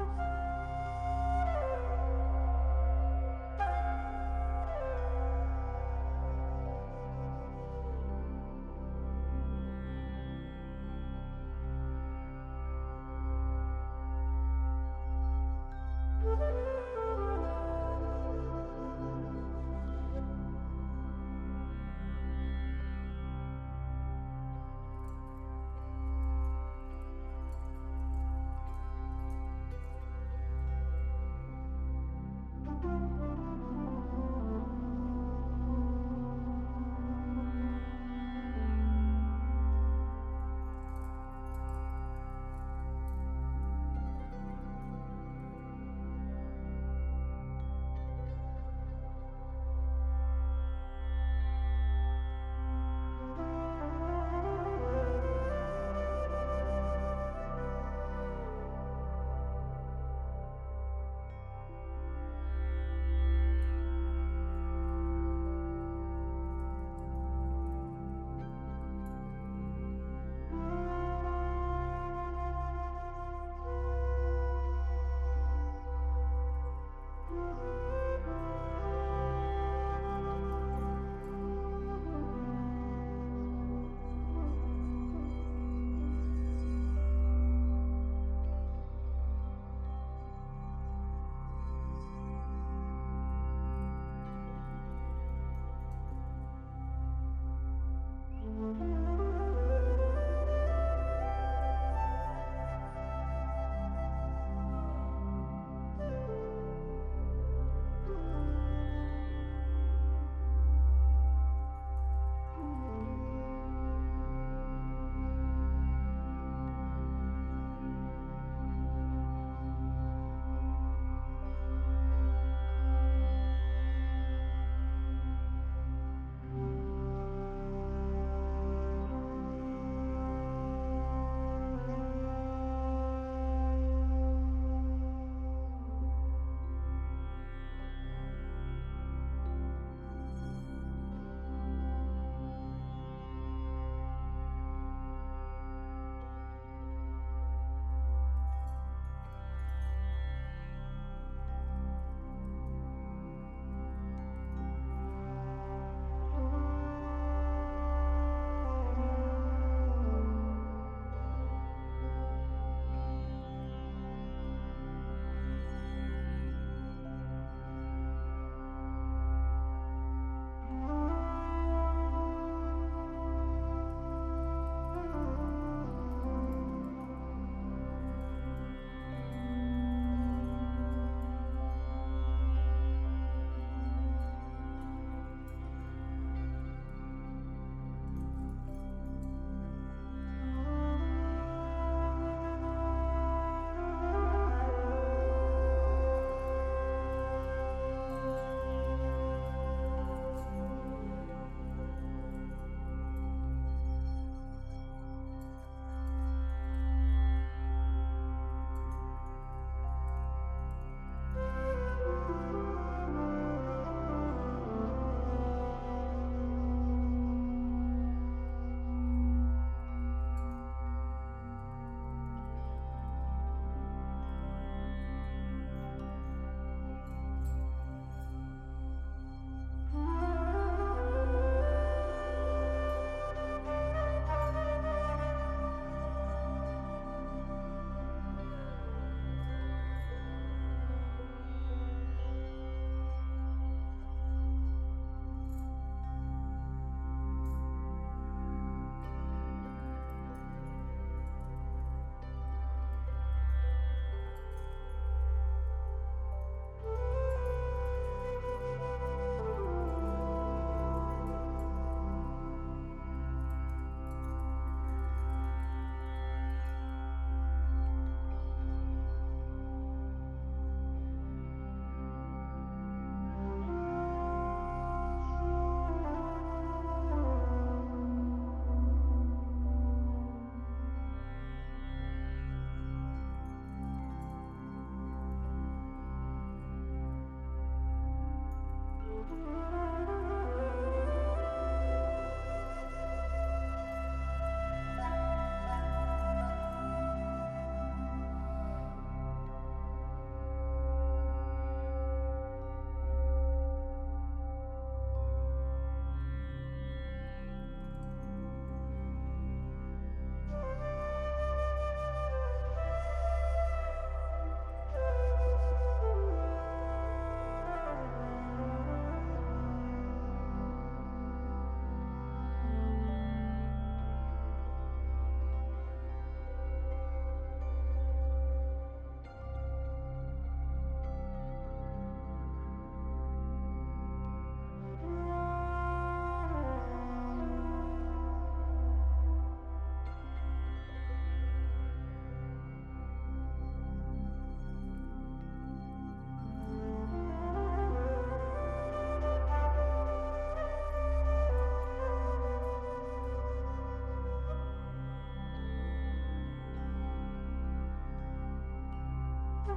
Música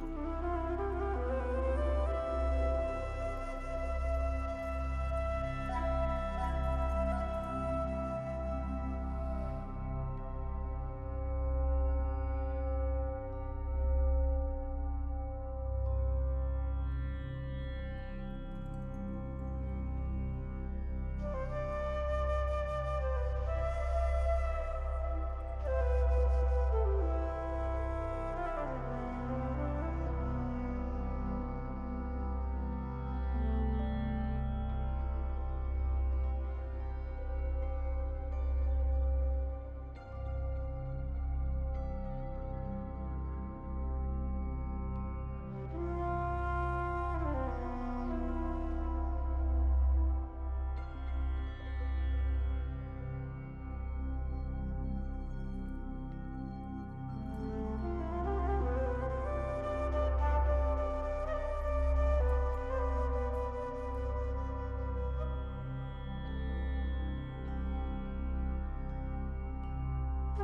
Thank you.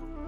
Thank you.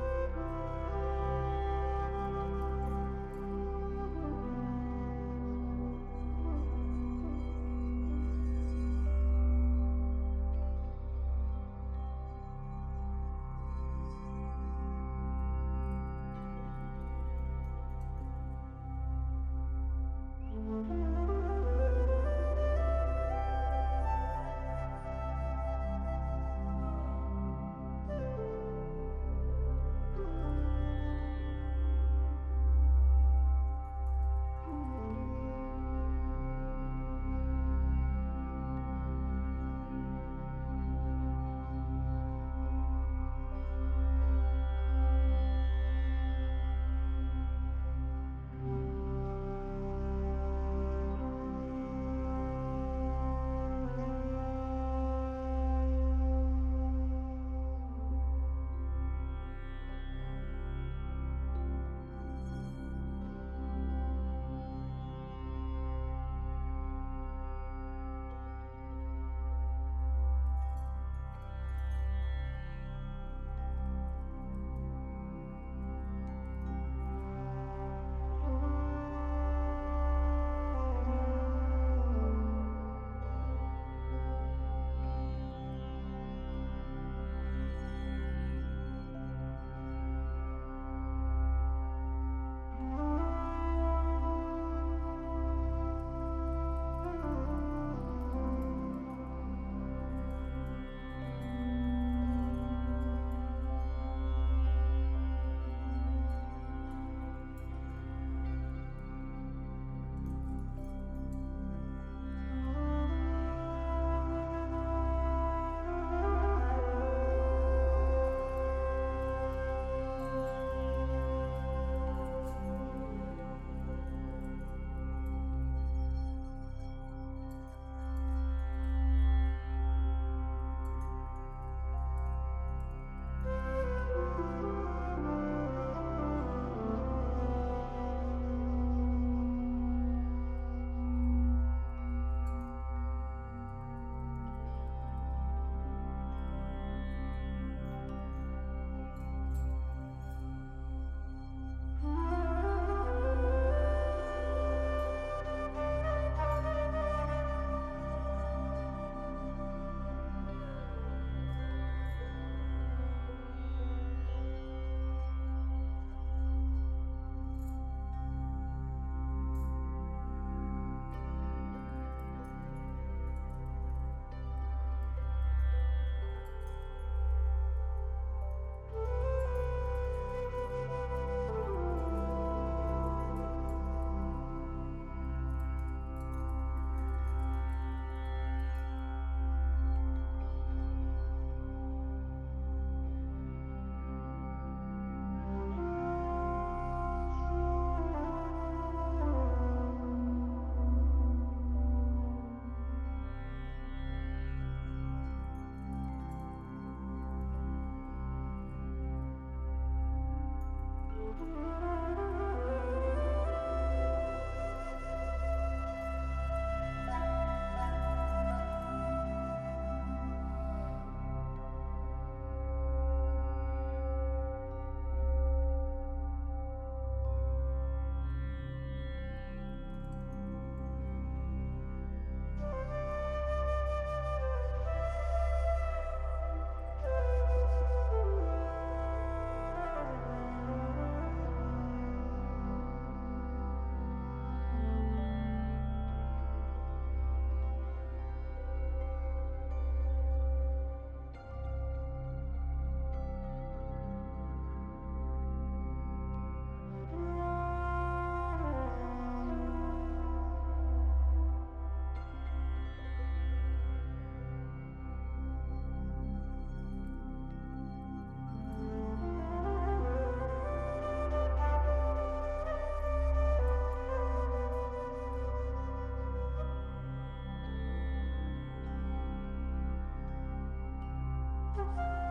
thank you Música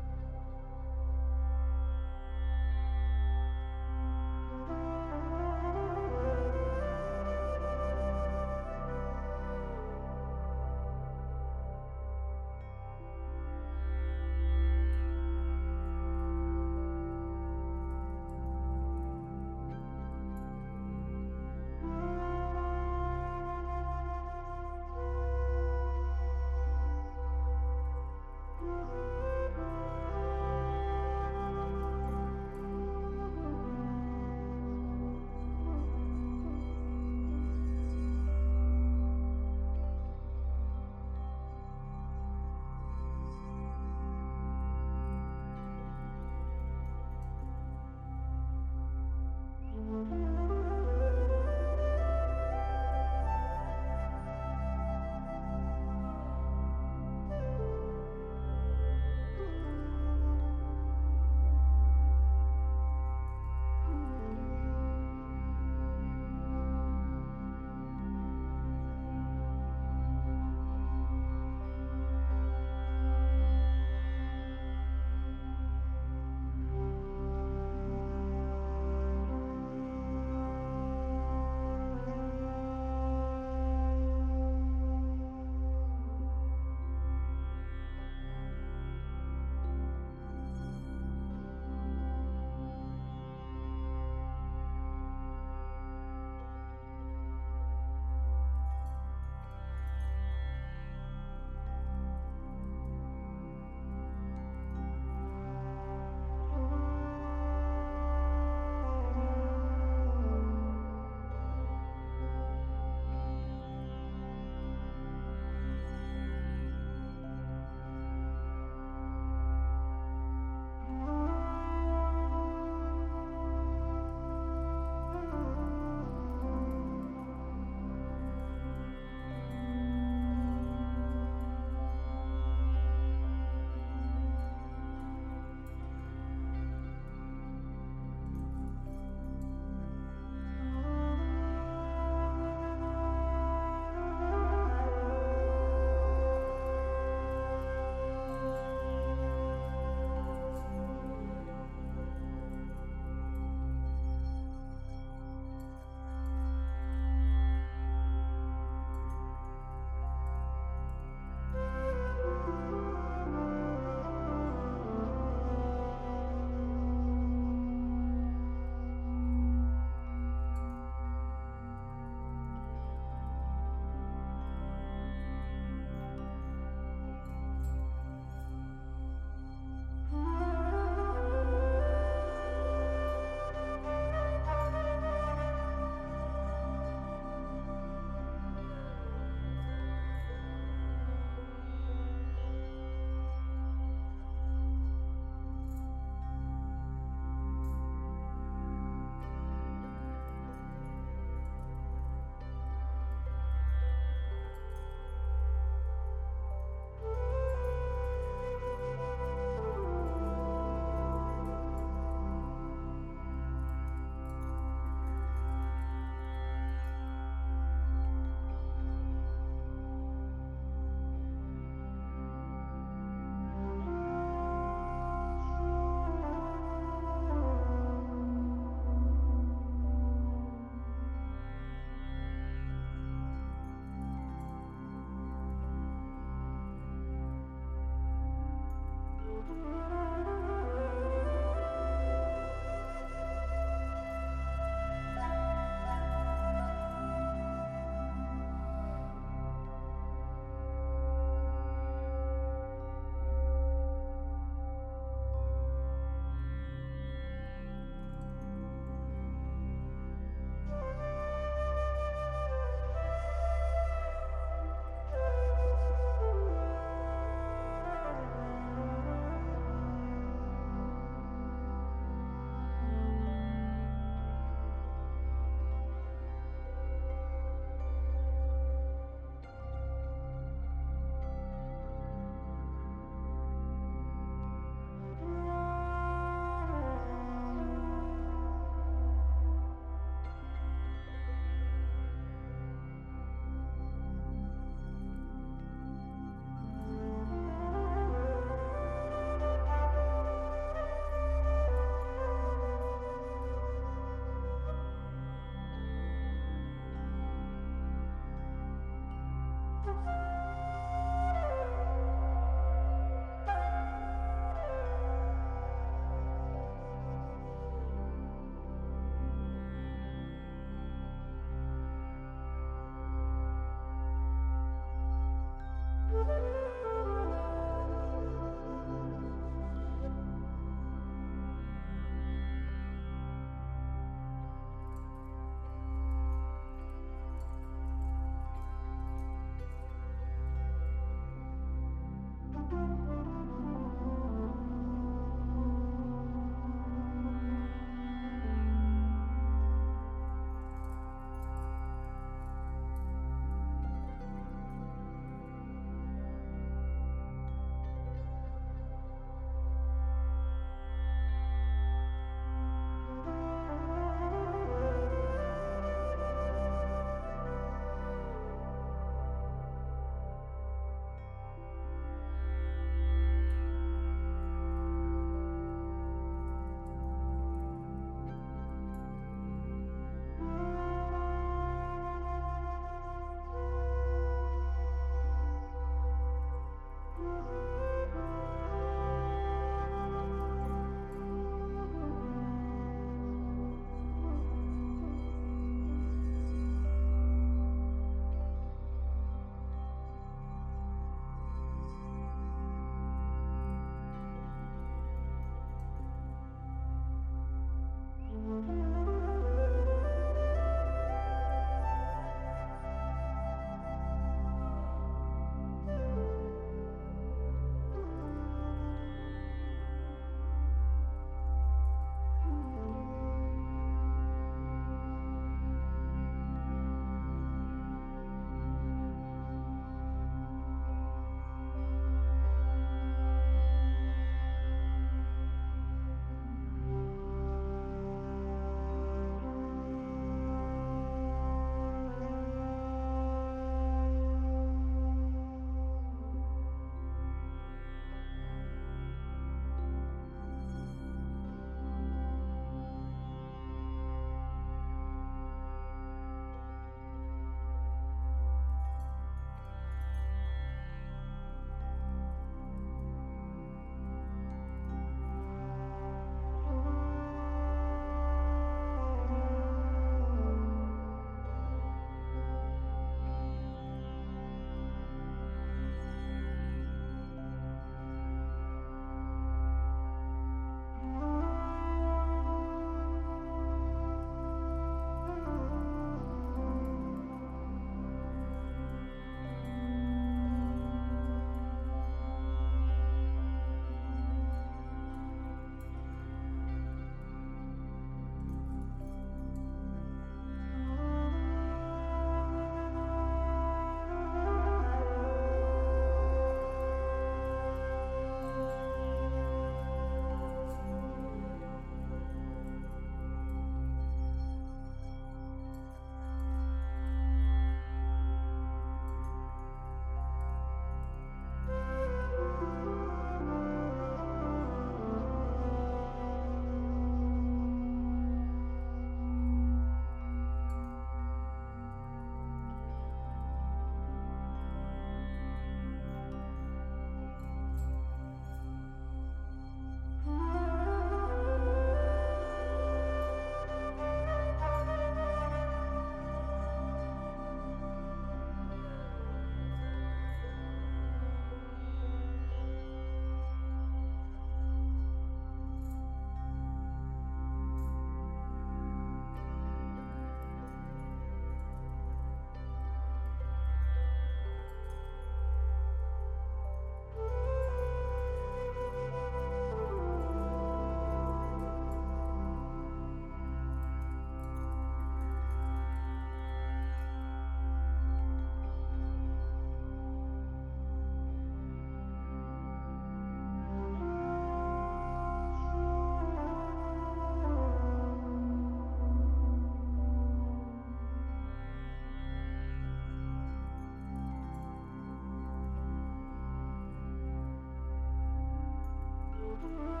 Thank you.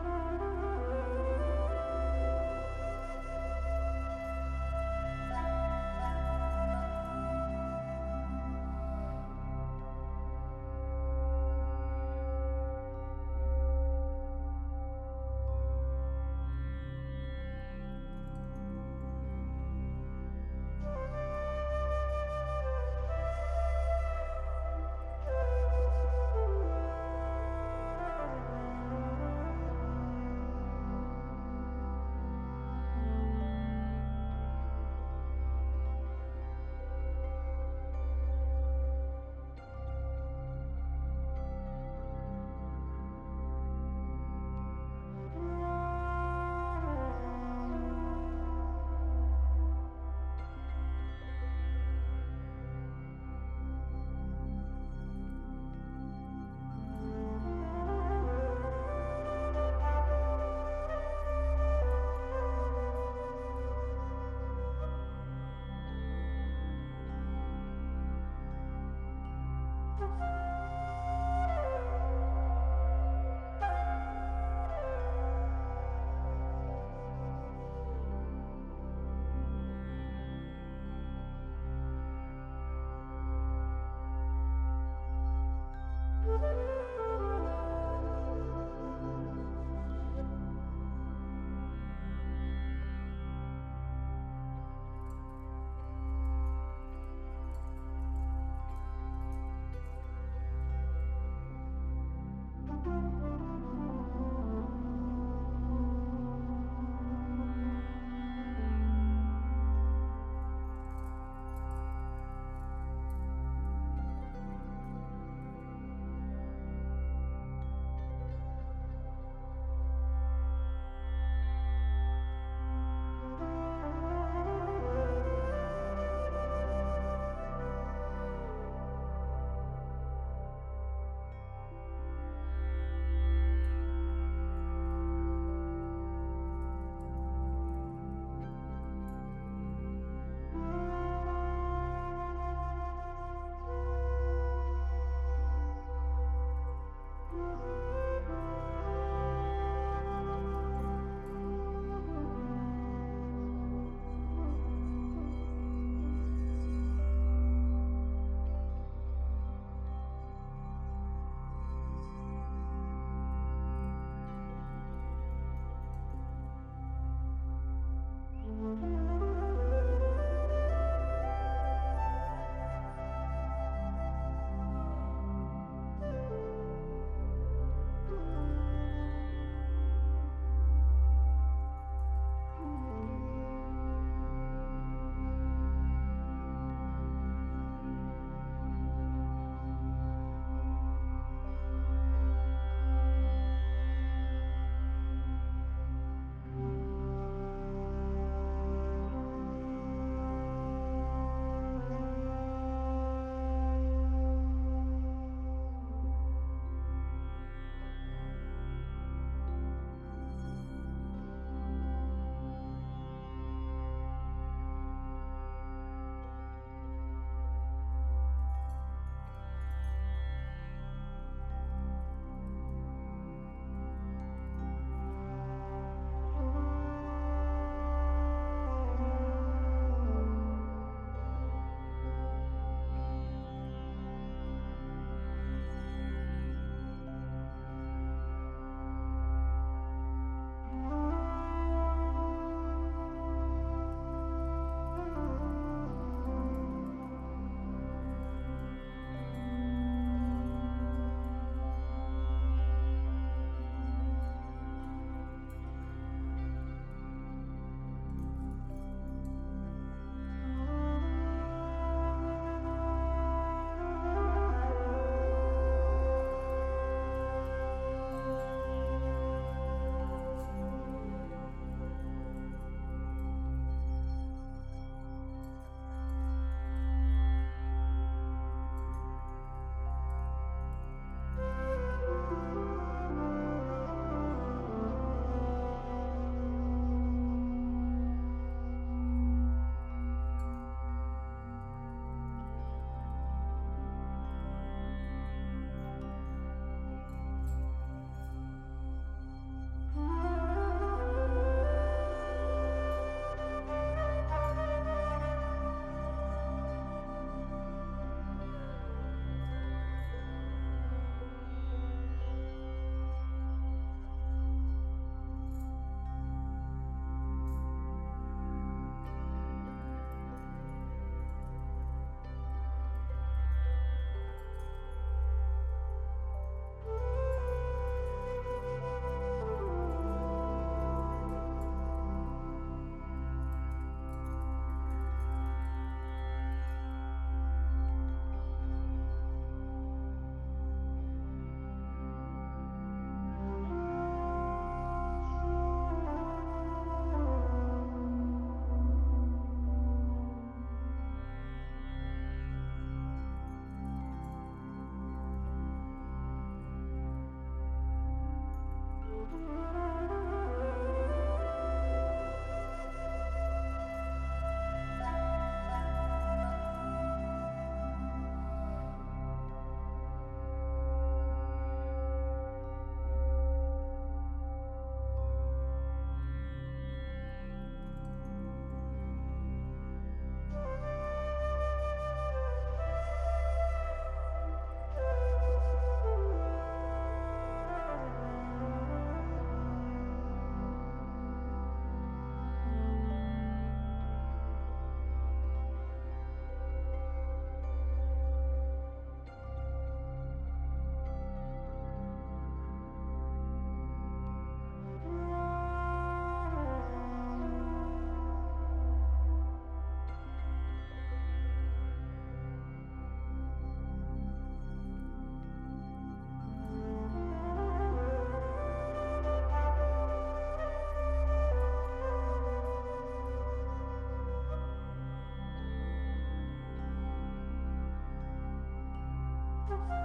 Música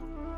Thank you.